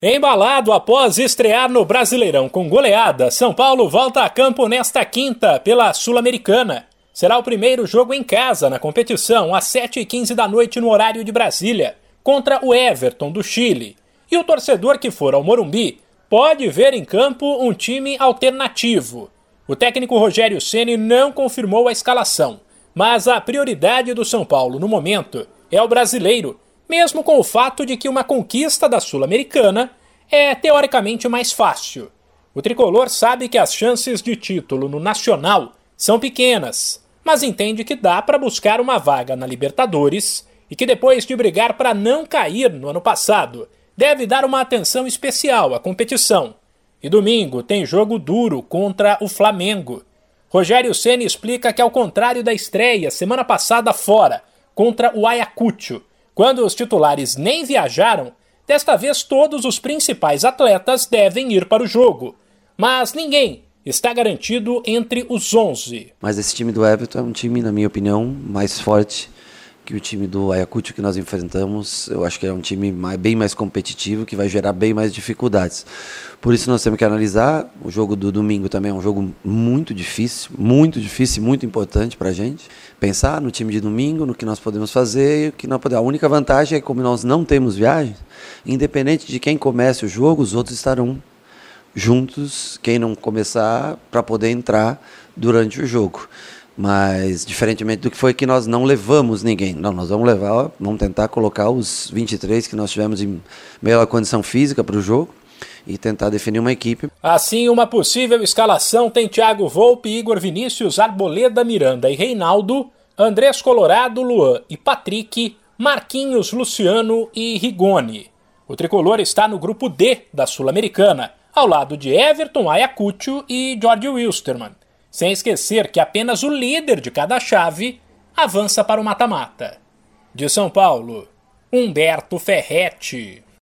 Embalado após estrear no Brasileirão com goleada, São Paulo volta a campo nesta quinta pela Sul-Americana. Será o primeiro jogo em casa na competição às 7h15 da noite no horário de Brasília, contra o Everton do Chile. E o torcedor que for ao Morumbi pode ver em campo um time alternativo. O técnico Rogério Ceni não confirmou a escalação, mas a prioridade do São Paulo no momento é o brasileiro mesmo com o fato de que uma conquista da Sul-Americana é teoricamente mais fácil. O tricolor sabe que as chances de título no Nacional são pequenas, mas entende que dá para buscar uma vaga na Libertadores e que depois de brigar para não cair no ano passado, deve dar uma atenção especial à competição. E domingo tem jogo duro contra o Flamengo. Rogério Ceni explica que ao contrário da estreia semana passada fora contra o Ayacucho, quando os titulares nem viajaram, desta vez todos os principais atletas devem ir para o jogo. Mas ninguém está garantido entre os 11. Mas esse time do Everton é um time, na minha opinião, mais forte que o time do Ayacucho que nós enfrentamos, eu acho que é um time mais, bem mais competitivo, que vai gerar bem mais dificuldades. Por isso nós temos que analisar. O jogo do domingo também é um jogo muito difícil, muito difícil, muito importante para a gente. Pensar no time de domingo, no que nós podemos fazer, o que não podemos. A única vantagem é que como nós não temos viagem, independente de quem comece o jogo, os outros estarão juntos, quem não começar, para poder entrar durante o jogo. Mas, diferentemente do que foi que nós não levamos ninguém. Não, nós vamos levar, vamos tentar colocar os 23 que nós tivemos em melhor condição física para o jogo e tentar definir uma equipe. Assim, uma possível escalação tem Thiago Volpe, Igor Vinícius, Arboleda Miranda e Reinaldo, Andrés Colorado, Luan e Patrick, Marquinhos, Luciano e Rigoni. O tricolor está no grupo D da Sul-Americana, ao lado de Everton, Ayacucho e George Wilstermann. Sem esquecer que apenas o líder de cada chave avança para o mata-mata. De São Paulo, Humberto Ferretti.